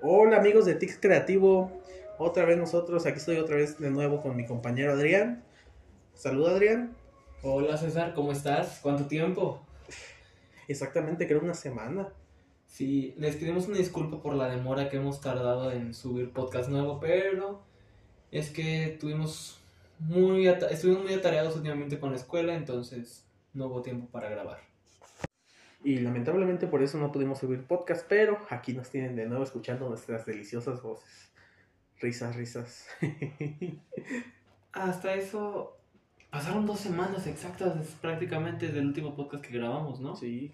Hola amigos de Tix Creativo, otra vez nosotros, aquí estoy otra vez de nuevo con mi compañero Adrián. Saluda Adrián. Hola César, ¿cómo estás? ¿Cuánto tiempo? Exactamente, creo una semana. Sí, les pedimos una disculpa por la demora que hemos tardado en subir podcast nuevo, pero es que tuvimos muy estuvimos muy atareados últimamente con la escuela, entonces no hubo tiempo para grabar. Y lamentablemente por eso no pudimos subir podcast, pero aquí nos tienen de nuevo escuchando nuestras deliciosas voces. Risas, risas. Hasta eso pasaron dos semanas exactas prácticamente desde el último podcast que grabamos, ¿no? Sí.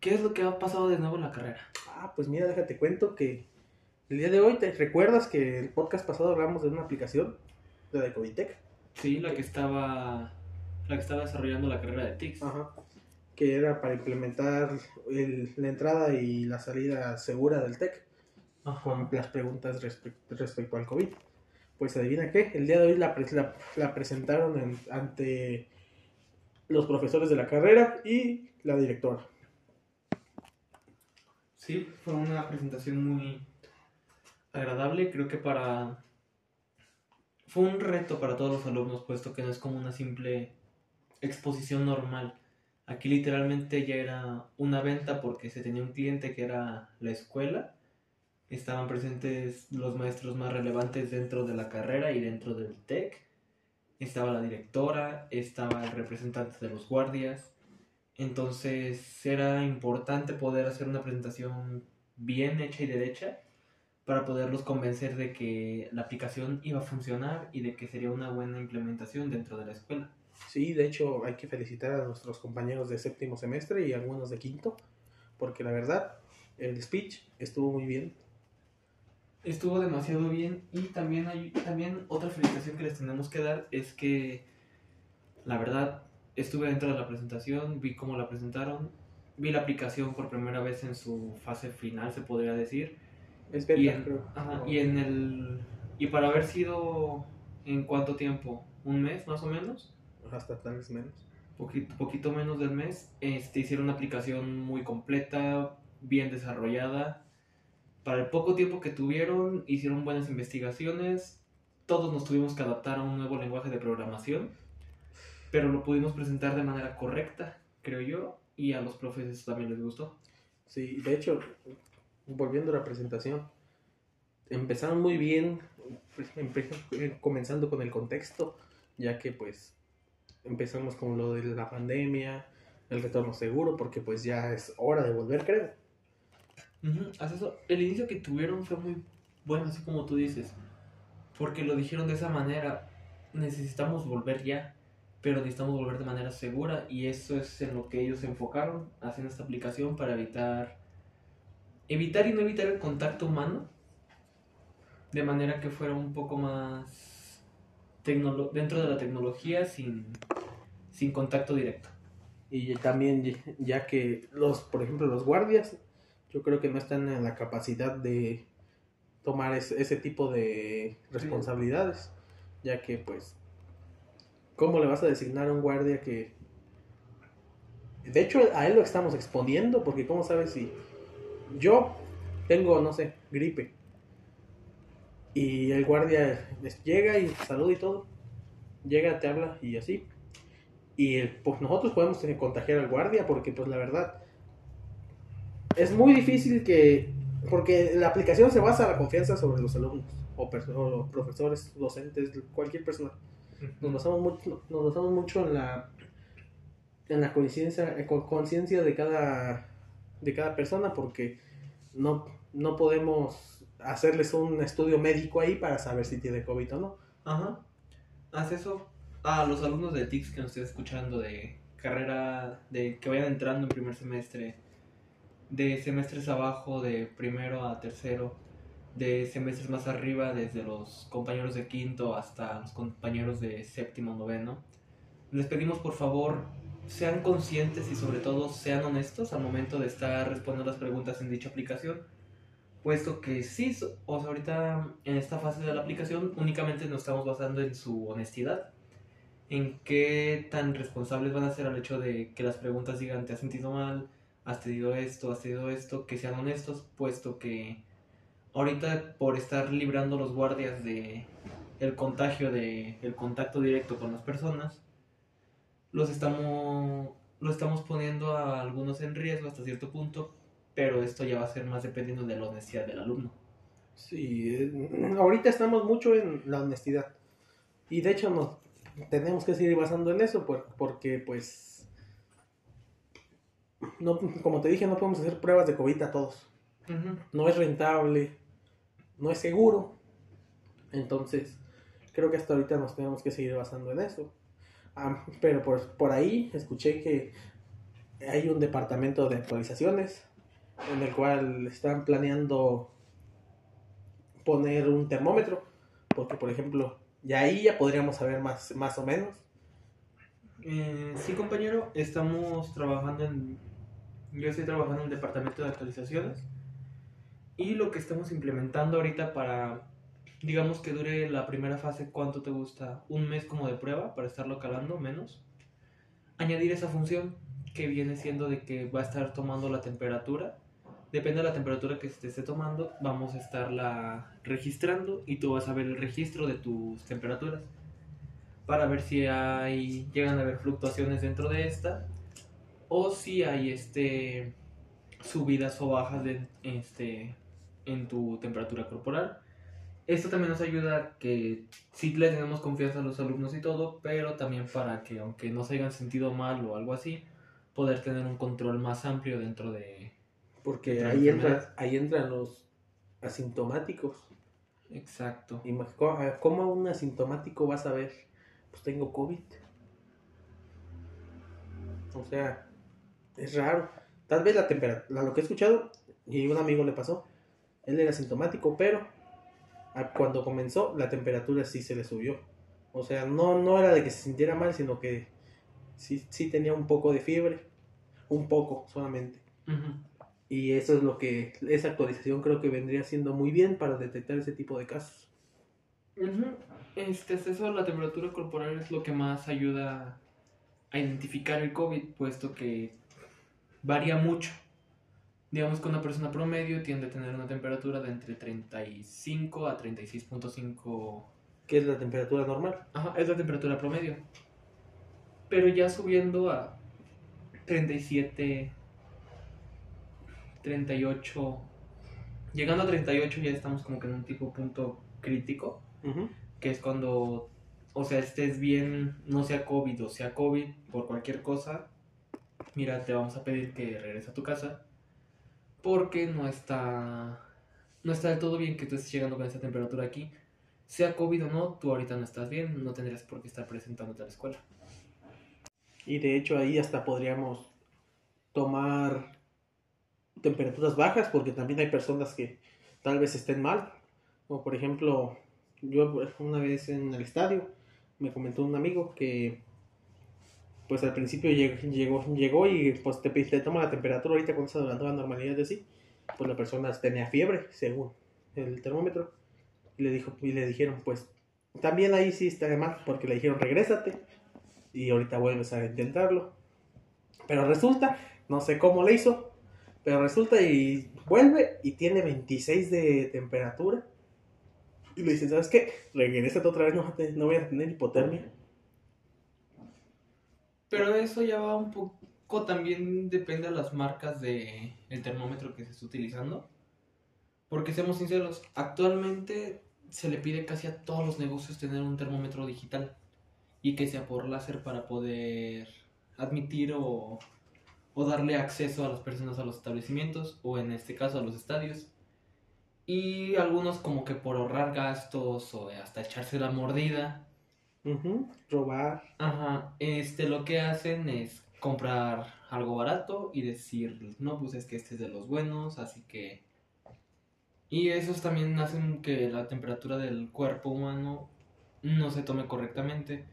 ¿Qué es lo que ha pasado de nuevo en la carrera? Ah, pues mira, déjate cuento que el día de hoy, ¿te recuerdas que el podcast pasado hablamos de una aplicación? de Decoditec? Sí, la que estaba la que estaba desarrollando la carrera de TICS. Ajá que era para implementar la entrada y la salida segura del TEC con las preguntas respecto al COVID. Pues adivina qué, el día de hoy la, la, presentaron ante los profesores de la carrera y la directora. Sí, fue una presentación muy agradable, creo que para... Fue un reto para todos los alumnos, puesto que no es como una simple exposición normal Aquí literalmente ya era una venta porque se tenía un cliente que era la escuela. Estaban presentes los maestros más relevantes dentro de la carrera y dentro del TEC. Estaba la directora, estaba el representante de los guardias. Entonces era importante poder hacer una presentación bien hecha y derecha para poderlos convencer de que la aplicación iba a funcionar y de que sería una buena implementación dentro de la escuela. Sí, de hecho hay que felicitar a nuestros compañeros de séptimo semestre y algunos de quinto, porque la verdad, el speech estuvo muy bien. Estuvo demasiado bien y también hay también otra felicitación que les tenemos que dar es que la verdad estuve dentro de la presentación, vi cómo la presentaron, vi la aplicación por primera vez en su fase final, se podría decir. Es verdad, y en, y en el y para haber sido en cuánto tiempo, un mes más o menos, hasta tal vez menos. Poquito, poquito menos del mes, este, hicieron una aplicación muy completa, bien desarrollada. Para el poco tiempo que tuvieron, hicieron buenas investigaciones. Todos nos tuvimos que adaptar a un nuevo lenguaje de programación, pero lo pudimos presentar de manera correcta, creo yo, y a los profes también les gustó. Sí, de hecho, volviendo a la presentación, empezaron muy bien, pues, comenzando con el contexto, ya que pues empezamos con lo de la pandemia, el retorno seguro, porque pues ya es hora de volver, creo. eso. El inicio que tuvieron fue muy bueno, así como tú dices, porque lo dijeron de esa manera, necesitamos volver ya, pero necesitamos volver de manera segura y eso es en lo que ellos se enfocaron haciendo esta aplicación para evitar evitar y no evitar el contacto humano de manera que fuera un poco más dentro de la tecnología sin, sin contacto directo. Y también ya que los, por ejemplo, los guardias, yo creo que no están en la capacidad de tomar ese, tipo de responsabilidades, ya que pues, ¿cómo le vas a designar a un guardia que... De hecho, a él lo estamos exponiendo, porque ¿cómo sabes si yo tengo, no sé, gripe? Y el guardia llega y saluda y todo. Llega, te habla y así. Y pues nosotros podemos contagiar al guardia porque pues la verdad es muy difícil que... Porque la aplicación se basa en la confianza sobre los alumnos o, profesores, docentes, cualquier persona. Nos basamos mucho, nos basamos mucho en la en la conciencia conciencia de cada de cada persona porque no no podemos hacerles un estudio médico ahí para saber si tiene COVID o no. Ajá. Haz eso a los alumnos de TICS que nos estén escuchando de carrera, de que vayan entrando en primer semestre, de semestres abajo, de primero a tercero, de semestres más arriba, desde los compañeros de quinto hasta los compañeros de séptimo, noveno. Les pedimos por favor sean conscientes y sobre todo sean honestos al momento de estar respondiendo las preguntas en dicha aplicación puesto que sí, o sea, ahorita en esta fase de la aplicación únicamente nos estamos basando en su honestidad, en qué tan responsables van a ser al hecho de que las preguntas digan te has sentido mal, has tenido esto, has tenido esto, que sean honestos, puesto que ahorita por estar librando los guardias de el contagio de el contacto directo con las personas, los estamos lo estamos poniendo a algunos en riesgo hasta cierto punto, pero esto ya va a ser más dependiendo de la honestidad del alumno. Sí, eh, ahorita estamos mucho en la honestidad. Y de hecho nos tenemos que seguir basando en eso por- porque pues no como te dije no podemos hacer pruebas de COVID a todos. No es rentable, no es seguro. Entonces, creo que hasta ahorita nos tenemos que seguir basando en eso. Ah, pero por, por ahí escuché que hay un departamento de actualizaciones en el cual están planeando poner un termómetro. Porque, por ejemplo, ya ahí ya podríamos saber más, más o menos. Eh, sí, compañero, estamos trabajando en. Yo estoy trabajando en el departamento de actualizaciones. Y lo que estamos implementando ahorita para, digamos que dure la primera fase, ¿cuánto te gusta? Un mes como de prueba para estarlo calando, menos. Añadir esa función que viene siendo de que va a estar tomando la temperatura. Depende de la temperatura que se esté tomando, vamos a estarla registrando y tú vas a ver el registro de tus temperaturas para ver si hay llegan a haber fluctuaciones dentro de esta o si hay este subidas o bajas de este en tu temperatura corporal. Esto también nos ayuda que sí le tenemos confianza a los alumnos y todo, pero también para que aunque no se hayan sentido mal o algo así, poder tener un control más amplio dentro de Porque ahí, entra, ahí entran los asintomáticos. exacto. Ima- ¿Cómo cómo un asintomático va a saber? Pues tengo COVID. O sea, es raro. Tal vez la temperatura, lo que he escuchado, y un amigo le pasó, él era asintomático, pero cuando comenzó la temperatura sí se le subió. O sea, no, no era de que se sintiera mal, sino que sí, sí tenía un poco de fiebre. Un poco solamente. Ujú. Y eso es lo que, esa actualización creo que vendría siendo muy bien para detectar ese tipo de casos. Este a la temperatura corporal es lo que más ayuda a identificar el COVID, puesto que varía mucho. Digamos que una persona promedio tiende a tener una temperatura de entre 35 a 36.5. que es la temperatura normal. Ajá, es la temperatura promedio. Pero ya subiendo a 37, 38. Llegando a 38 ya estamos como que en un tipo punto crítico Ujú. que es cuando, o sea, estés bien, no sea COVID o sea COVID por cualquier cosa, mira, te vamos a pedir que regreses a tu casa porque no está, no está del todo bien que tú estés llegando con esa temperatura aquí. Sea COVID o no, tú ahorita no estás bien, no tendrías por qué estar presentándote a la escuela. Y de hecho ahí hasta podríamos tomar temperaturas bajas porque también hay personas que tal vez estén mal. Como por ejemplo, yo una vez en el estadio me comentó un amigo que pues al principio lleg- llegó, llegó y pues te, te toma la temperatura ahorita cuando se adelantó la normalidad de sí. Pues la persona tenía fiebre según el termómetro. Y le, dijo, y le dijeron pues también ahí sí está mal porque le dijeron regrésate y ahorita vuelves a intentarlo. Pero resulta, no sé cómo le hizo, pero resulta y vuelve y tiene 26 de temperatura. Y le dicen, ¿sabes qué? Regrésate otra vez, no, voy a tener hipotermia. Pero eso ya va un poco también depende de las marcas de el termómetro que se está utilizando. Porque seamos sinceros, actualmente se le pide casi a todos los negocios tener un termómetro digital y que sea por láser para poder admitir o, o darle acceso a las personas a los establecimientos o en este caso a los estadios. Y algunos como que por ahorrar gastos o hasta echarse la mordida, Ujú, Robar. Ajá, este lo que hacen es comprar algo barato y decir, no, pues es que este es de los buenos, así que... Y esos también hacen que la temperatura del cuerpo humano no se tome correctamente.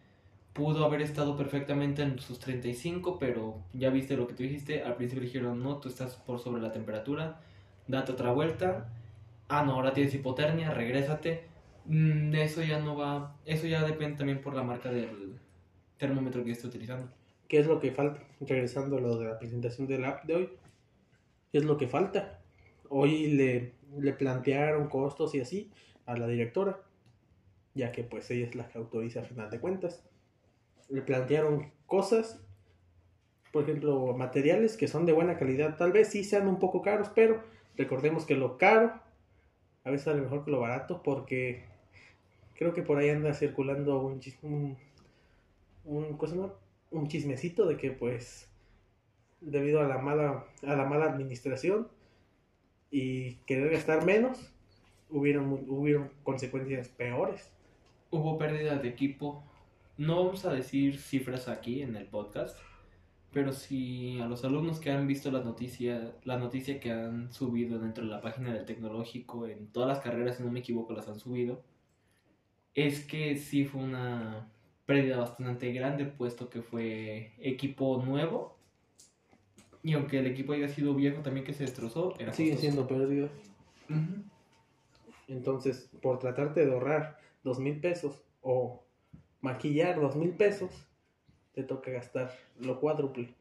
Pudo haber estado perfectamente en sus 35, pero ya viste lo que tú dijiste. Al principio dijeron, no, tú estás por sobre la temperatura, date otra vuelta. Ah, no, ahora tienes hipotermia, regrésate. Mm, eso ya no va, eso ya depende también por la marca del termómetro que esté utilizando. ¿Qué es lo que falta? Regresando a lo de la presentación del app de hoy. ¿Qué es lo que falta? Hoy le, le plantearon costos y así a la directora, ya que pues ella es la que autoriza a final de cuentas. Le plantearon cosas, por ejemplo, materiales que son de buena calidad, tal vez sí sean un poco caros, pero recordemos que lo caro a veces sale mejor que lo barato porque creo que por ahí anda circulando un, un, un, un chismecito de que pues debido a la mala a la mala administración y querer gastar menos hubieron hubieron consecuencias peores. Hubo pérdida de equipo no vamos a decir cifras aquí en el podcast pero si a los alumnos que han visto la noticia la noticia que han subido dentro de la página del tecnológico en todas las carreras si no me equivoco las han subido es que sí fue una pérdida bastante grande, puesto que fue equipo nuevo. Y aunque el equipo haya sido viejo también que se destrozó, era Sigue siendo pérdida. Entonces, por tratarte de ahorrar dos mil pesos o maquillar dos mil pesos, te toca gastar lo cuádruple.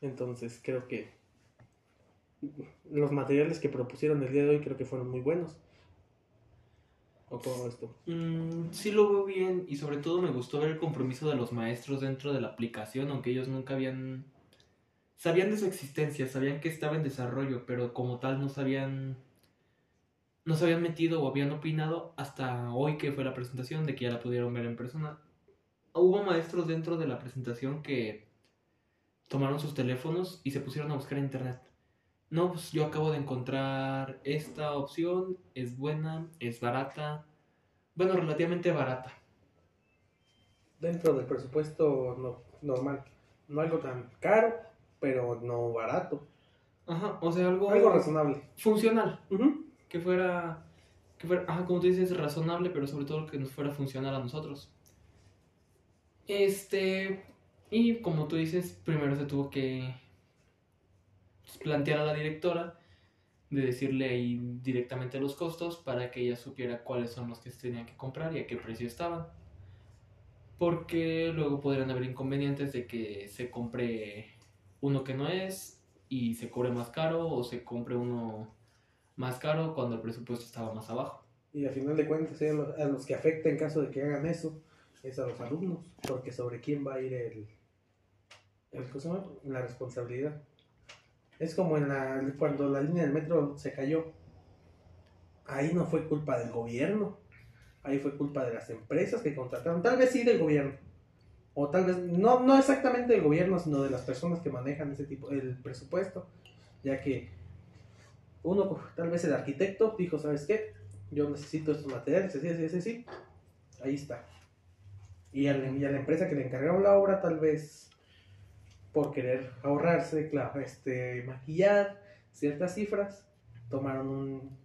Entonces, creo que los materiales que propusieron el día de hoy creo que fueron muy buenos o todo esto? Mm, sí lo veo bien y sobre todo me gustó ver el compromiso de los maestros dentro de la aplicación, aunque ellos nunca habían... Sabían de su existencia, sabían que estaba en desarrollo, pero como tal no sabían... No se habían metido o habían opinado hasta hoy que fue la presentación, de que ya la pudieron ver en persona. Hubo maestros dentro de la presentación que tomaron sus teléfonos y se pusieron a buscar en internet no, pues yo acabo de encontrar esta opción, es buena, es barata, bueno, relativamente barata. Dentro del presupuesto normal, no algo tan caro, pero no barato. Ajá, o sea, algo... Algo razonable. Funcional. Que fuera, que fuera, como tú dices, razonable, pero sobre todo que nos fuera funcional a nosotros. Este, y como tú dices, primero se tuvo que plantear a la directora de decirle ahí directamente los costos para que ella supiera cuáles son los que se tenían que comprar y a qué precio estaban. Porque luego podrían haber inconvenientes de que se compre uno que no es y se cobre más caro o se compre uno más caro cuando el presupuesto estaba más abajo. Y al final de cuentas, a los que afecta en caso de que hagan eso es a los alumnos, porque sobre quién va a ir el, el la responsabilidad. Es como en la, cuando la línea del metro se cayó. Ahí no fue culpa del gobierno. Ahí fue culpa de las empresas que contrataron. Tal vez sí del gobierno. O tal vez, no, no exactamente del gobierno, sino de las personas que manejan ese tipo, el presupuesto. Ya que uno, tal vez el arquitecto, dijo, ¿sabes qué? Yo necesito estos materiales, así, así, así, Ahí está. Y a, la, empresa que le encargaron la obra, tal vez por querer ahorrarse, claro, este, maquillar ciertas cifras, tomaron un,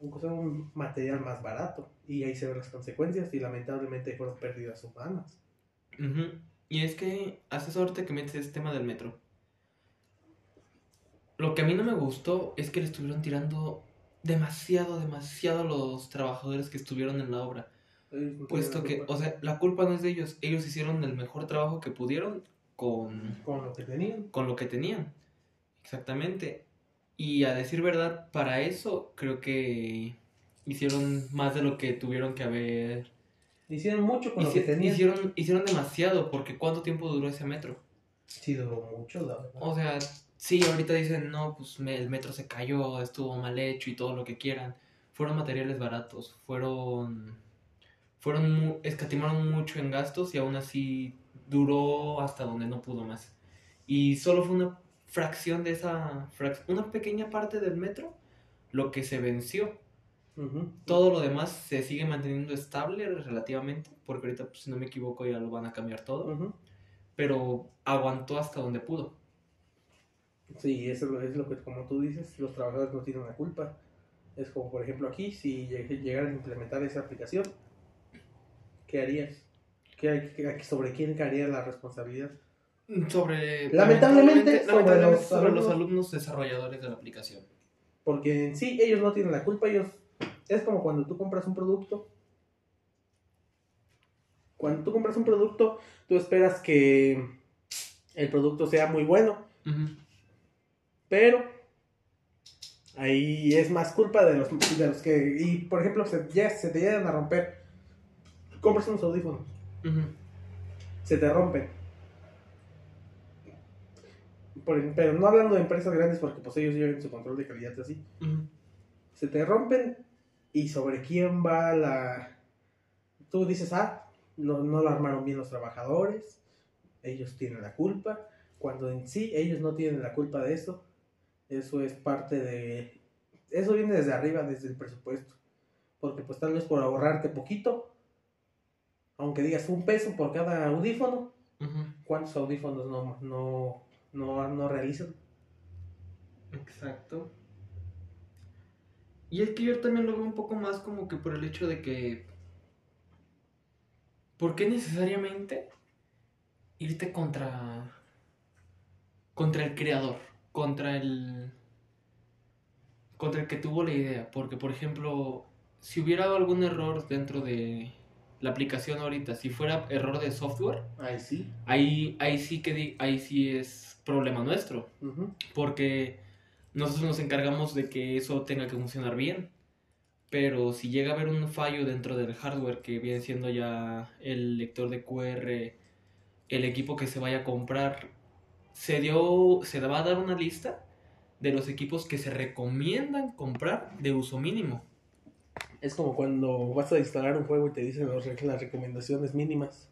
un, material más barato y ahí se ven las consecuencias y lamentablemente fueron pérdidas humanas. Y es que haces ahorita que metes ese tema del metro. Lo que a mí no me gustó es que le estuvieron tirando demasiado, demasiado los trabajadores que estuvieron en la obra. Puesto que, o sea, la culpa no es de ellos. Ellos hicieron el mejor trabajo que pudieron con, con lo que tenían. Con lo que tenían, exactamente. Y a decir verdad, para eso creo que hicieron más de lo que tuvieron que haber. Hicieron mucho con lo que tenían. Hicieron, hicieron demasiado, porque ¿cuánto tiempo duró ese metro? Sí, duró mucho, la verdad. O sea, sí, ahorita dicen, no, pues el metro se cayó, estuvo mal hecho y todo lo que quieran. Fueron materiales baratos, fueron. Fueron. escatimaron mucho en gastos y aún así duró hasta donde no pudo más. Y solo fue una fracción de esa, una pequeña parte del metro lo que se venció. Todo lo demás se sigue manteniendo estable relativamente, porque ahorita, pues, si no me equivoco, ya lo van a cambiar todo. Pero aguantó hasta donde pudo. Sí, eso es lo que, como tú dices, los trabajadores no tienen la culpa. Es como, por ejemplo, aquí, si llegaran a implementar esa aplicación, ¿qué harías? sobre quién caería la responsabilidad. Sobre. Lamentablemente, sobre, los, alumnos. desarrolladores de la aplicación. Porque en sí, ellos no tienen la culpa. Ellos. Es como cuando tú compras un producto. Cuando tú compras un producto, tú esperas que el producto sea muy bueno. Pero Ahí es más culpa de los, de los que, y por ejemplo, se, ya se te llegan a romper. Compras unos audífonos, se te rompen. Por- pero no hablando de empresas grandes porque pues ellos llevan su control de calidad así. Se te rompen y sobre quién va la... Tú dices, ah, no, no lo armaron bien los trabajadores, ellos tienen la culpa, cuando en sí ellos no tienen la culpa de eso. Eso es parte de... Eso viene desde arriba, desde el presupuesto. Porque pues tal vez por ahorrarte poquito, aunque digas un peso por cada audífono. ¿cuántos audífonos no, no, no, no realizan? Exacto. Y es que yo también lo veo un poco más como que por el hecho de que... ¿Por qué necesariamente irte contra... contra el creador? Contra el... contra el que tuvo la idea. Porque, por ejemplo, si hubiera algún error dentro de la aplicación ahorita, si fuera error de software, Ahí sí. ahí, ahí sí que ahí sí es problema nuestro porque nosotros nos encargamos de que eso tenga que funcionar bien. Pero si llega a haber un fallo dentro del hardware que viene siendo ya el lector de QR, el equipo que se vaya a comprar, se dio, se va a dar una lista de los equipos que se recomiendan comprar de uso mínimo. Es como cuando vas a instalar un juego y te dicen los las recomendaciones mínimas.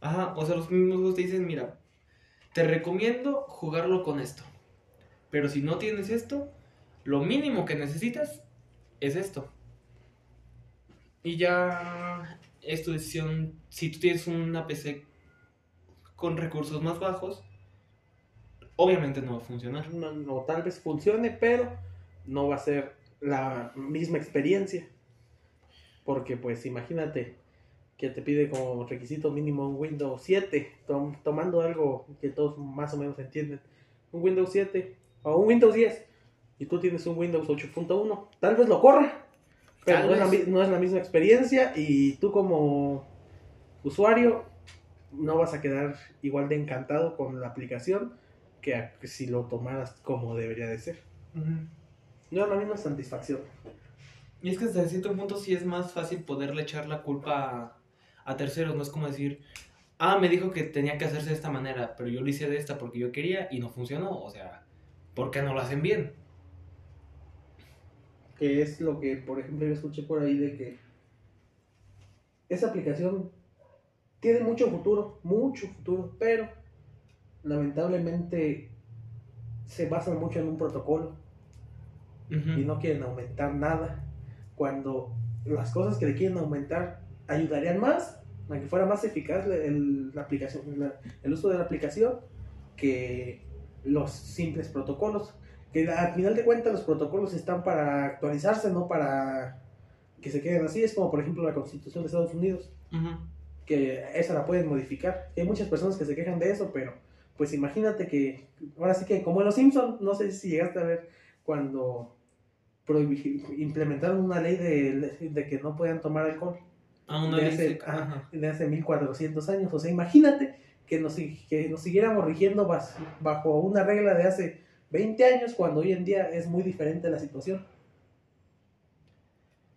Ajá, o sea, los mismos juegos te dicen, mira, te recomiendo jugarlo con esto. Pero si no tienes esto, lo mínimo que necesitas es esto. Y ya es tu decisión, si tú tienes una PC con recursos más bajos, obviamente no va a funcionar. No, no, tal vez funcione, pero no va a ser la misma experiencia. Porque pues imagínate que te pide como requisito mínimo un Windows 7, tom- tomando algo que todos más o menos entienden. Un Windows 7 o un Windows 10 y tú tienes un Windows 8.1, tal vez lo corra, pero es, la, no es la misma experiencia y tú como usuario no vas a quedar igual de encantado con la aplicación que, a- que si lo tomaras como debería de ser. No es la misma satisfacción. Y es que hasta cierto punto sí es más fácil poderle echar la culpa a, a terceros, no es como decir, ah, me dijo que tenía que hacerse de esta manera, pero yo lo hice de esta porque yo quería y no funcionó, o sea, ¿por qué no lo hacen bien? Que es lo que, por ejemplo, yo escuché por ahí de que esa aplicación tiene mucho futuro, mucho futuro, pero lamentablemente se basan mucho en un protocolo y no quieren aumentar nada. Cuando las cosas que le quieren aumentar ayudarían más a que fuera más eficaz el, la aplicación, la- el uso de la aplicación que los simples protocolos. Que al final de cuentas los protocolos están para actualizarse, no para que se queden así. Es como por ejemplo la constitución de Estados Unidos, que esa la pueden modificar. Hay muchas personas que se quejan de eso, pero pues imagínate que, ahora sí que como en los Simpsons, no sé si llegaste a ver cuando implementaron una ley de, de que no podían tomar alcohol Ah, una de ley hace, ajá. de hace 1400 años. O sea, imagínate que nos, que nos siguiéramos rigiendo bas- bajo una regla de hace 20 años cuando hoy en día es muy diferente la situación.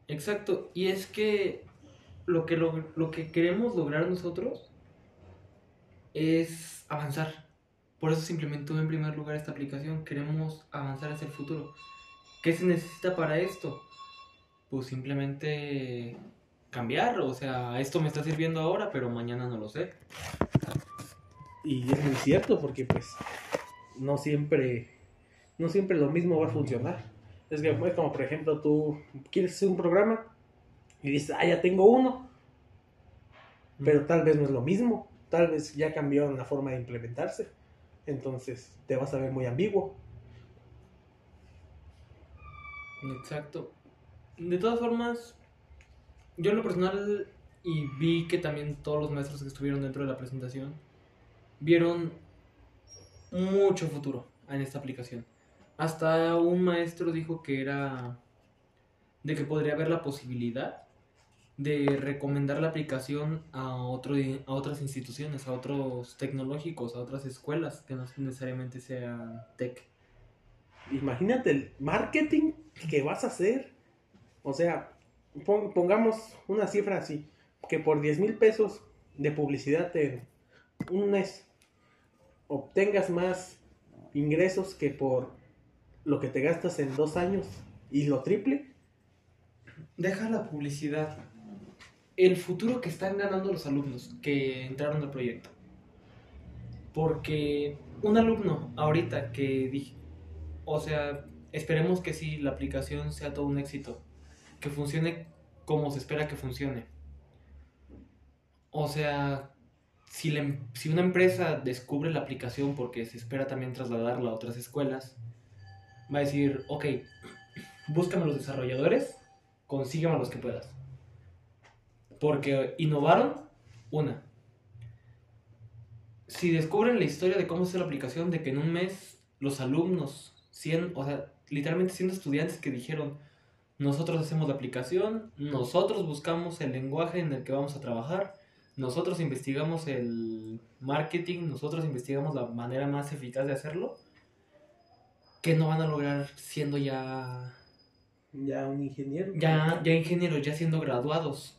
Exacto, y es que lo que, lo, lo que queremos lograr nosotros es avanzar. Por eso se implementó en primer lugar esta aplicación. Queremos avanzar hacia el futuro. ¿Qué se necesita para esto? Pues simplemente cambiar. O sea, esto me está sirviendo ahora, pero mañana no lo sé. Y es muy cierto porque pues no siempre, no siempre lo mismo va a funcionar. Es que es como por ejemplo tú quieres hacer un programa y dices, ah, ya tengo uno, pero tal vez no es lo mismo, tal vez ya cambiaron la forma de implementarse, entonces te vas a ver muy ambiguo. Exacto. De todas formas, yo en lo personal, y vi que también todos los maestros que estuvieron dentro de la presentación, vieron mucho futuro en esta aplicación. Hasta un maestro dijo que era de que podría haber la posibilidad de recomendar la aplicación a, otro, a otras instituciones, a otros tecnológicos, a otras escuelas, que no necesariamente sean tech. imagínate el marketing que vas a hacer. O sea, pon- pongamos una cifra así, que por 10 mil pesos de publicidad en un mes obtengas más ingresos que por lo que te gastas en dos años y lo triple. Deja la publicidad. El futuro que están ganando los alumnos que entraron al proyecto. Porque un alumno ahorita que dije, o sea, esperemos que sí, la aplicación sea todo un éxito. Que funcione como se espera que funcione. O sea, si, la em- si una empresa descubre la aplicación porque se espera también trasladarla a otras escuelas, va a decir, ok, búscame los desarrolladores, consígueme a los que puedas. Porque innovaron, una. Si descubren la historia de cómo es la aplicación, de que en un mes los alumnos, 100, o sea, literalmente siendo estudiantes que dijeron, nosotros hacemos la aplicación, nosotros buscamos el lenguaje en el que vamos a trabajar, nosotros investigamos el marketing, nosotros investigamos la manera más eficaz de hacerlo, que no van a lograr siendo ya Ya un ingeniero. ya, ya ingenieros, ya siendo graduados.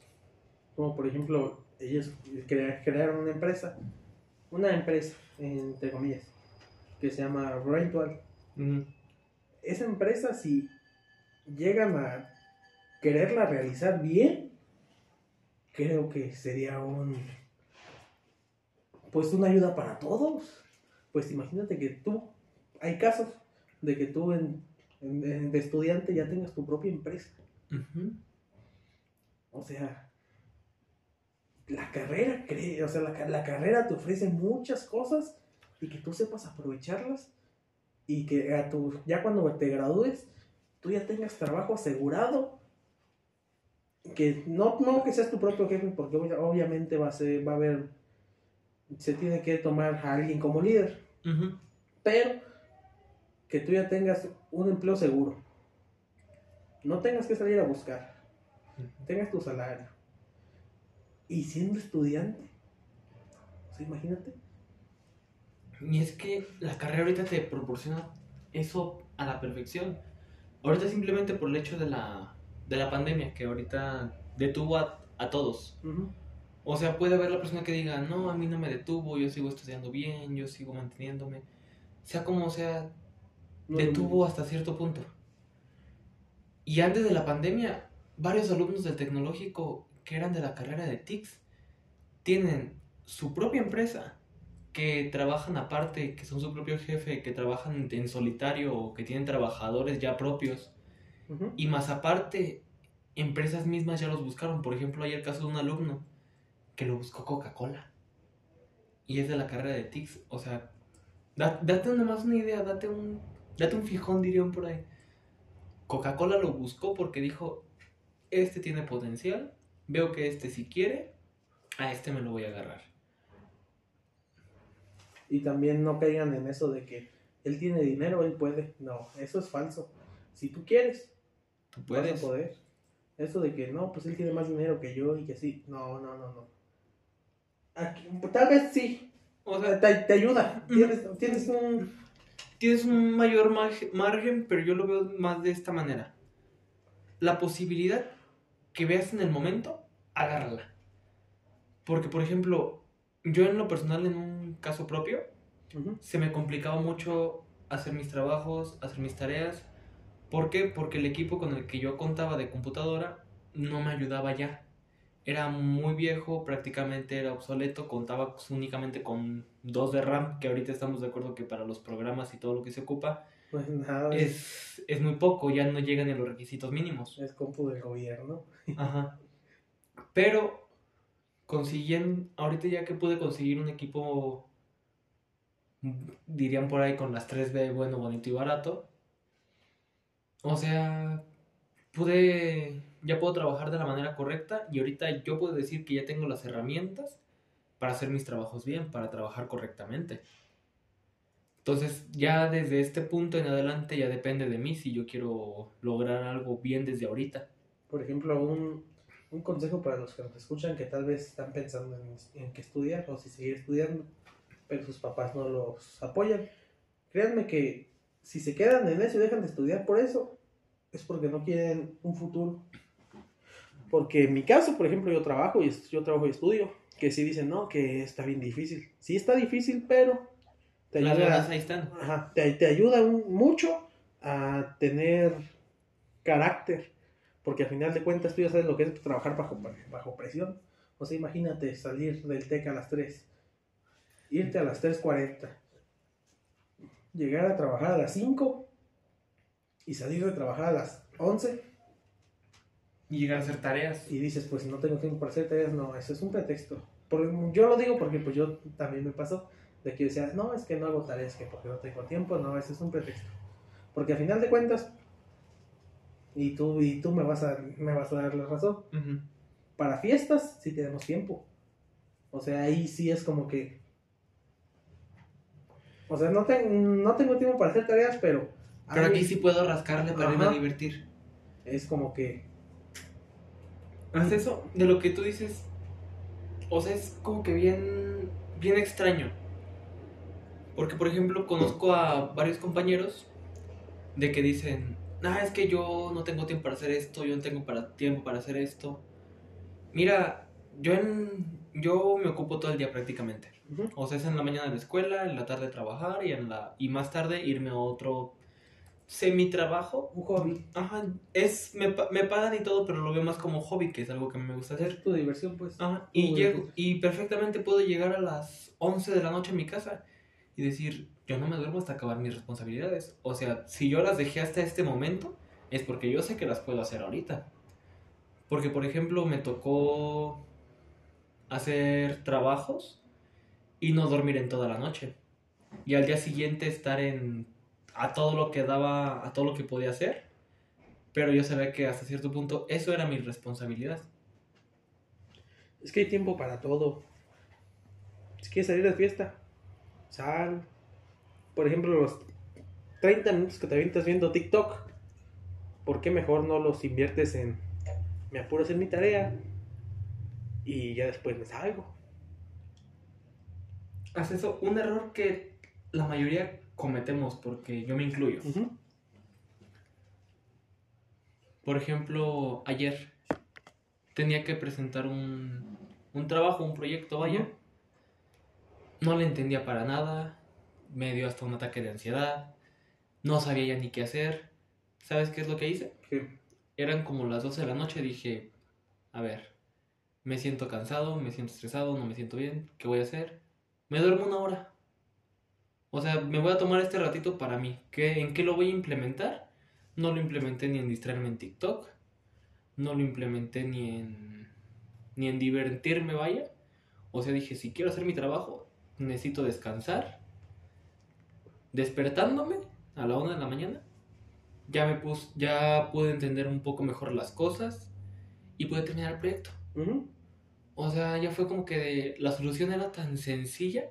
Como por ejemplo, ellos crea- crearon una empresa, una empresa, entre comillas, que se llama Braintual. Mm, Esa empresa, si llegan a quererla realizar bien, creo que sería un. Pues una ayuda para todos. Pues imagínate que tú, hay casos de que tú en, de estudiante ya tengas tu propia empresa. O sea, la carrera, o sea, la, la carrera te ofrece muchas cosas y que tú sepas aprovecharlas y que a tu, ya cuando te gradúes, tú ya tengas trabajo asegurado. Que no, no que seas tu propio jefe, porque obvia- obviamente va a, ser, va a haber, se tiene que tomar a alguien como líder, pero que tú ya tengas un empleo seguro. No tengas que salir a buscar tengas tu salario y siendo estudiante, o sea, imagínate, Y es que la carrera ahorita te proporciona eso a la perfección. Ahorita simplemente por el hecho de la, de la pandemia, que ahorita detuvo a, a todos. O sea, puede haber la persona que diga, no, a mí no me detuvo, yo sigo estudiando bien, yo sigo manteniéndome. Sea como sea, No, detuvo hasta cierto punto. Y antes de la pandemia, varios alumnos del tecnológico que eran de la carrera de TICS tienen su propia empresa, que trabajan aparte, que son su propio jefe, que trabajan en solitario o que tienen trabajadores ya propios. Y más aparte, empresas mismas ya los buscaron. Por ejemplo, hay el caso de un alumno que lo buscó Coca-Cola. Y es de la carrera de TICS. O sea, da- date nomás una idea, date un, date un fijón, dirían por ahí. Coca-Cola lo buscó porque dijo, este tiene potencial, veo que este si quiere, a este me lo voy a agarrar. Y también no caigan en eso de que él tiene dinero, él puede. No, eso es falso. Si tú quieres, Tú vas puedes. a poder. Eso de que no, pues él tiene más dinero que yo y que sí. No, no, no, no. Aquí- tal vez sí. O sea, Te, te ayuda. Tienes, tienes un. tienes un mayor marge- margen, pero yo lo veo más de esta manera. La posibilidad que veas en el momento, agárrala. Porque, por ejemplo, yo en lo personal, en un caso propio, se me complicaba mucho hacer mis trabajos, hacer mis tareas. ¿Por qué? Porque el equipo con el que yo contaba de computadora no me ayudaba ya. Era muy viejo, prácticamente era obsoleto, contaba únicamente con 2 de RAM, que ahorita estamos de acuerdo que para los programas y todo lo que se ocupa Pues nada, es, es, muy poco, ya no llegan a los requisitos mínimos. es compu del gobierno. Ajá. Pero consiguiendo, ahorita ya que pude conseguir un equipo, dirían por ahí con las 3B, bueno, bonito y barato. O sea, pude, ya puedo trabajar de la manera correcta y ahorita yo puedo decir que ya tengo las herramientas para hacer mis trabajos bien, para trabajar correctamente. Entonces, ya desde este punto en adelante ya depende de mí si yo quiero lograr algo bien desde ahorita. Por ejemplo, un, un consejo para los que nos escuchan que tal vez están pensando en, en qué estudiar o si seguir estudiando, pero sus papás no los apoyan. Créanme que si se quedan en eso y dejan de estudiar por eso, es porque no quieren un futuro. Porque en mi caso, por ejemplo, yo trabajo y yo trabajo y estudio, que sí dicen, no, que está bien difícil. Sí está difícil, pero te ayuda, ahí están. Ajá, te, te, ayuda mucho a tener carácter, porque al final de cuentas tú ya sabes lo que es trabajar bajo, bajo presión. O sea, imagínate salir del TEC a las 3, irte a las 3.40, llegar a trabajar a las 5 y salir de trabajar a las 11. Y llegar a hacer tareas. Y dices, pues no tengo tiempo para hacer tareas. No, eso es un pretexto. yo lo digo porque pues yo también me pasó de que decías, no, es que no hago tareas, que porque no tengo tiempo. No, ese es un pretexto. Porque al final de cuentas, y tú, y tú me, vas a, me vas a dar la razón. Para fiestas sí tenemos tiempo. O sea, ahí sí es como que... O sea, no, no tengo tiempo para hacer tareas, pero... Pero aquí sí puedo rascarle para irme a divertir. Es como que... Haz eso, de lo que tú dices, o sea, es como que bien, bien extraño. Porque, por ejemplo, conozco a varios compañeros de que dicen, ah, es que yo no tengo tiempo para hacer esto, yo no tengo para, tiempo para hacer esto. Mira, yo, en, yo me ocupo todo el día prácticamente. O sea, es en la mañana de la escuela, en la tarde trabajar y, en la, y más tarde irme a otro semi-trabajo. Un hobby. Ajá, es, me, me, pagan y todo, pero lo veo más como hobby, que es algo que me gusta hacer. Es tu diversión, pues. Ajá, y, llego, y perfectamente puedo llegar a las 11 de la noche a mi casa y decir, yo no me duermo hasta acabar mis responsabilidades. O sea, si yo las dejé hasta este momento, es porque yo sé que las puedo hacer ahorita. Porque, por ejemplo, me tocó hacer trabajos y no dormir en toda la noche. Y al día siguiente estar en a todo lo que daba, a todo lo que podía hacer. Pero yo sabía que hasta cierto punto eso era mi responsabilidad. Es que hay tiempo para todo. Si quieres salir de fiesta, sal. Por ejemplo, los 30 minutos que te avientas viendo TikTok, ¿por qué mejor no los inviertes en me apuro a hacer mi tarea y ya después me salgo? Haz eso, un error que la mayoría cometemos, porque yo me incluyo. Por ejemplo, ayer tenía que presentar un, un trabajo, un proyecto, vaya. No le entendía para nada. Me dio hasta un ataque de ansiedad. No sabía ya ni qué hacer. ¿Sabes qué es lo que hice? Eran como las 12 de la noche. Dije, a ver, me siento cansado, me siento estresado, no me siento bien. ¿Qué voy a hacer? Me duermo una hora. O sea, me voy a tomar este ratito para mí. ¿Qué, ¿En qué lo voy a implementar? No lo implementé ni en distraerme en TikTok. No lo implementé ni en, ni en divertirme, vaya. O sea, dije, si quiero hacer mi trabajo, necesito descansar. Despertándome a la una de la mañana, ya me puse, ya pude entender un poco mejor las cosas y pude terminar el proyecto. O sea, ya fue como que la solución era tan sencilla,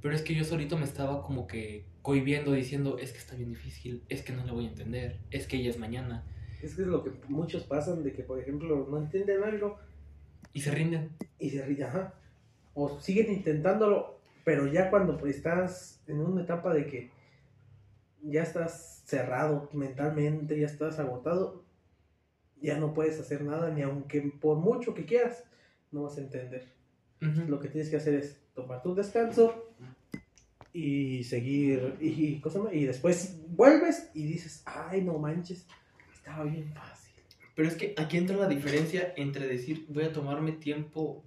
pero es que yo solito me estaba como que cohibiendo diciendo, es que está bien difícil, es que no le voy a entender, es que ella es mañana. Es que es lo que muchos pasan de que, por ejemplo, no entienden algo. Y se rinden. Y se rinden, ajá. O siguen intentándolo pero ya cuando pues, estás en una etapa de que ya estás cerrado mentalmente, ya estás agotado, ya no puedes hacer nada, ni aunque por mucho que quieras, no vas a entender. Lo que tienes que hacer es tomar tu descanso y seguir, y, y después vuelves y dices, ay, no manches, estaba bien fácil. Pero es que aquí entra la diferencia entre decir, voy a tomarme tiempo,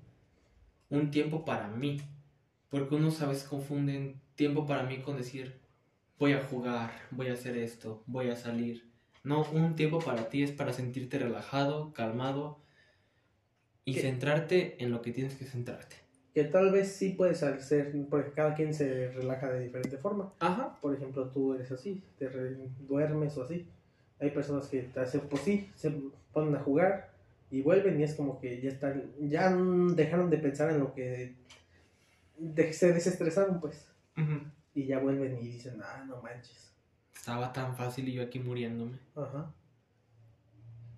un tiempo para mí, porque uno a veces confunden tiempo para mí con decir, voy a jugar, voy a hacer esto, voy a salir. No, un tiempo para ti es para sentirte relajado, calmado y centrarte en lo que tienes que centrarte. Que tal vez sí puedes hacer, porque cada quien se relaja de diferente forma. Ajá. Por ejemplo, tú eres así, te duermes o así. Hay personas que te hacen, pues sí, se ponen a jugar y vuelven y es como que ya están, ya dejaron de pensar en lo que de, se desestresaron, pues. Y ya vuelven y dicen, ah, no manches. Estaba tan fácil y yo aquí muriéndome. Ajá.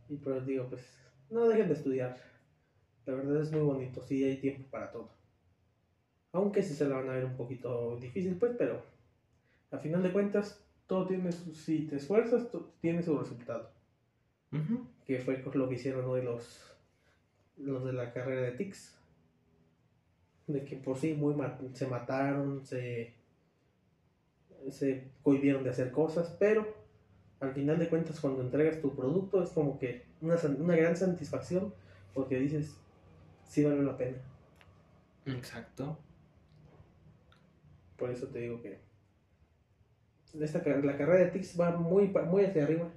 Y pues digo, pues, no dejen de estudiar. La verdad es muy bonito, sí hay tiempo para todo. Aunque sí se la van a ver un poquito difícil, pues, pero a final de cuentas, todo tiene su, si te esfuerzas, todo tiene su resultado. Ujú. Que fue lo que hicieron hoy los, los de la carrera de TICS. De que por sí muy se mataron, se, se cohibieron de hacer cosas, pero al final de cuentas cuando entregas tu producto es como que una, una gran satisfacción porque dices, sí vale la pena. Exacto. Por eso te digo que esta, la carrera de TICS va muy, muy hacia arriba.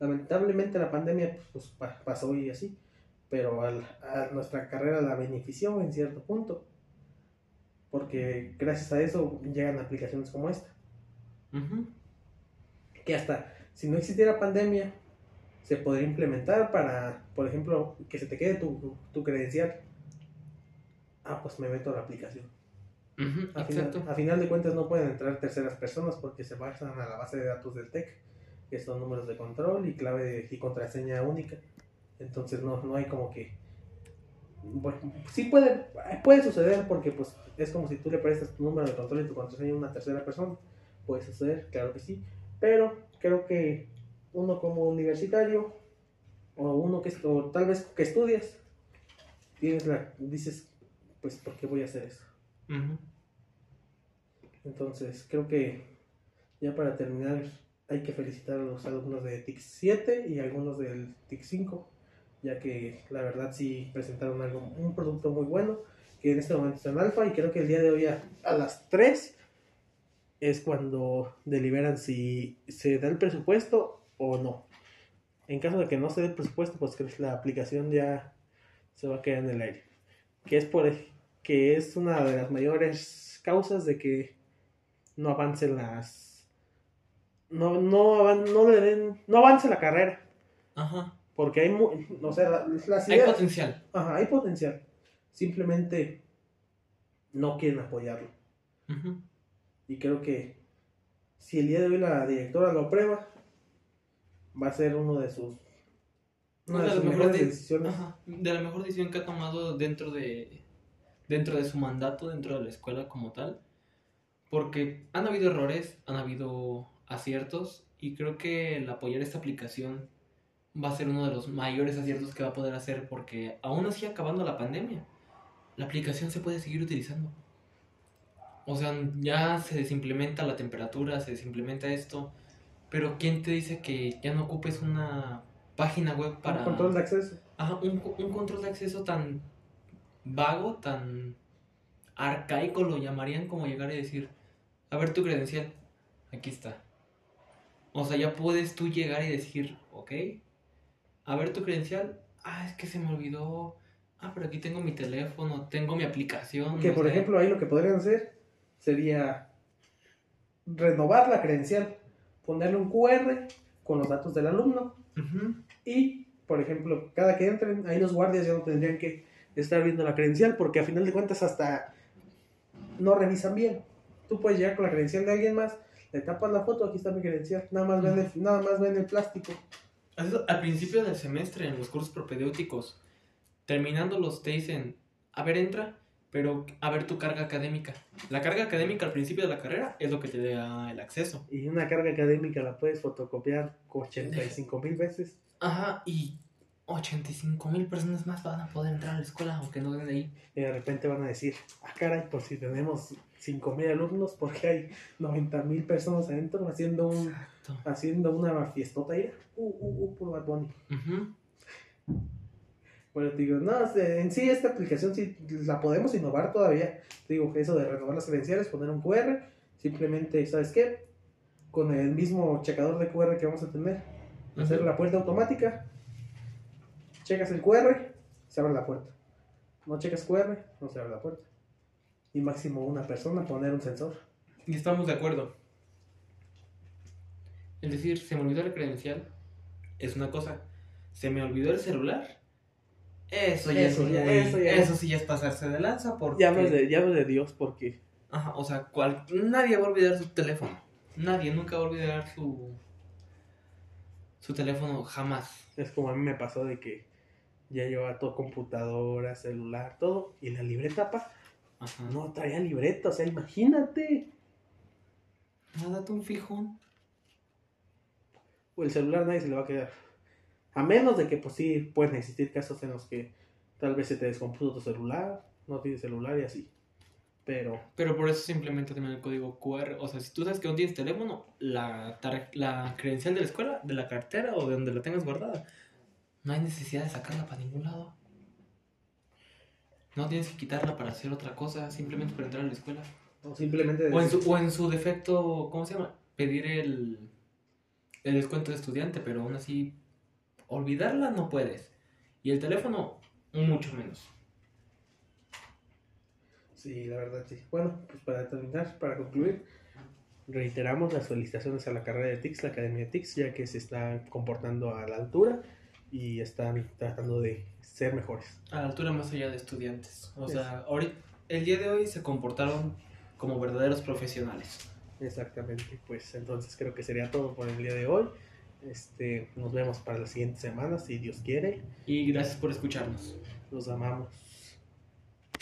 Lamentablemente la pandemia pues, pa- pasó y así, pero al- a nuestra carrera la benefició en cierto punto. Porque gracias a eso llegan aplicaciones como esta. Que hasta si no existiera pandemia, se podría implementar para, por ejemplo, que se te quede tu, tu credencial. Ah, pues me meto a la aplicación. A final, a final de cuentas no pueden entrar terceras personas porque se basan a la base de datos del TEC, que son números de control y clave de- y contraseña única. Entonces no, no hay como que... Bueno, sí puede, puede suceder porque pues es como si tú le prestas tu número de control y tu contraseña a una tercera persona. Puede suceder, claro que sí. Pero creo que uno como universitario o uno que o tal vez que estudias, tienes la, dices, pues ¿por qué voy a hacer eso? Entonces, creo que ya para terminar hay que felicitar a los alumnos de TIC 7 y algunos del TIC 5, ya que la verdad sí presentaron algo, un producto muy bueno, que en este momento está en alfa y creo que el día de hoy a, a las 3 es cuando deliberan si se da el presupuesto o no. En caso de que no se dé el presupuesto, pues que la aplicación ya se va a quedar en el aire. Que es por que es una de las mayores causas de que no avancen las no no no le den no avance la carrera Ajá. Porque hay o sea la- las Hay ideas potencial. ajá, hay potencial. Simplemente no quieren apoyarlo. Y creo que si el día de hoy la directora lo aprueba va a ser uno de sus una de las mejores mejores de- decisiones. Ajá, de la mejor decisión que ha tomado dentro de dentro de su mandato, dentro de la escuela como tal, porque han habido errores, han habido aciertos y creo que el apoyar esta aplicación va a ser uno de los mayores aciertos que va a poder hacer porque aún así acabando la pandemia, la aplicación se puede seguir utilizando. O sea, ya se desimplementa la temperatura, se desimplementa esto, pero ¿quién te dice que ya no ocupes una página web para Un control de acceso Ajá, un, un control de acceso tan vago, tan arcaico lo llamarían como llegar y decir, a ver tu credencial, aquí está. O sea, ya puedes tú llegar y decir, ok, a ver tu credencial, ah, es que se me olvidó, ah, pero aquí tengo mi teléfono, tengo mi aplicación. que no por sé". ejemplo ahí lo que podrían hacer sería renovar la credencial, ponerle un QR con los datos del alumno y, por ejemplo, cada que entren, ahí los guardias ya no tendrían que estar viendo la credencial porque a final de cuentas hasta no revisan bien. Tú puedes llegar con la credencial de alguien más, le tapas la foto, aquí está mi credencial, nada más ven el, nada más ven el plástico. Al principio del semestre, en los cursos propedéuticos, terminándolos te dicen, a ver, entra, pero a ver tu carga académica. La carga académica al principio de la carrera es lo que te da el acceso. Y una carga académica la puedes fotocopiar 85 mil veces. Ajá, y 85 mil personas más van a poder entrar a la escuela, aunque no den de ahí. Y de repente van a decir, ah, caray, por si tenemos 5.000 alumnos, porque hay 90.000 personas adentro haciendo un Exacto. haciendo una fiestota ahí. Uh, uh, uh, por Bad Bunny. Bueno, te digo, no, este, en sí esta aplicación sí la podemos innovar todavía. Te digo que eso de renovar las credenciales, poner un QR, simplemente, ¿sabes qué? Con el mismo checador de QR que vamos a tener, hacer la puerta automática, checas el QR, se abre la puerta. No checas QR, no se abre la puerta. Y máximo una persona poner un sensor. Y estamos de acuerdo. Es decir, se me olvidó la credencial, es una cosa. Se me olvidó el celular. Eso ya, Eso es ya- muy- eso ya- eso sí ya es pasarse de lanza porque... Llaves de, de Dios porque Ajá, o sea, cual- nadie va a olvidar su teléfono. Nadie nunca va a olvidar su su teléfono jamás. es como a mí me pasó de que ya llevaba todo computadora, celular, todo, y la libreta, pa, Ajá. no traía libreta, o sea, imagínate. No, date un fijón. o el celular nadie se le va a quedar. A menos de que, pues sí, pueden existir casos en los que tal vez se te descompuso tu celular, no tienes celular y así. Pero, Pero por eso simplemente también el código QR. O sea, si tú sabes que no tienes teléfono, la, la credencial de la escuela, de la cartera o de donde la tengas guardada, no hay necesidad de sacarla para ningún lado. No tienes que quitarla para hacer otra cosa, simplemente para entrar a la escuela. o simplemente... O en su, o en su defecto, ¿cómo se llama? Pedir el, el descuento de estudiante, pero aún así, olvidarla no puedes. Y el teléfono, mucho menos. Sí, la verdad, sí. Bueno, pues para terminar, para concluir, reiteramos las felicitaciones a la carrera de TICS, la Academia de TICS, ya que se están comportando a la altura y están tratando de ser mejores. A la altura más allá de estudiantes. O Es- sea, ahorita, el día de hoy se comportaron como verdaderos profesionales. Exactamente, pues entonces creo que sería todo por el día de hoy. Este, nos vemos para la siguiente semana, si Dios quiere. Y gracias por escucharnos. Los amamos.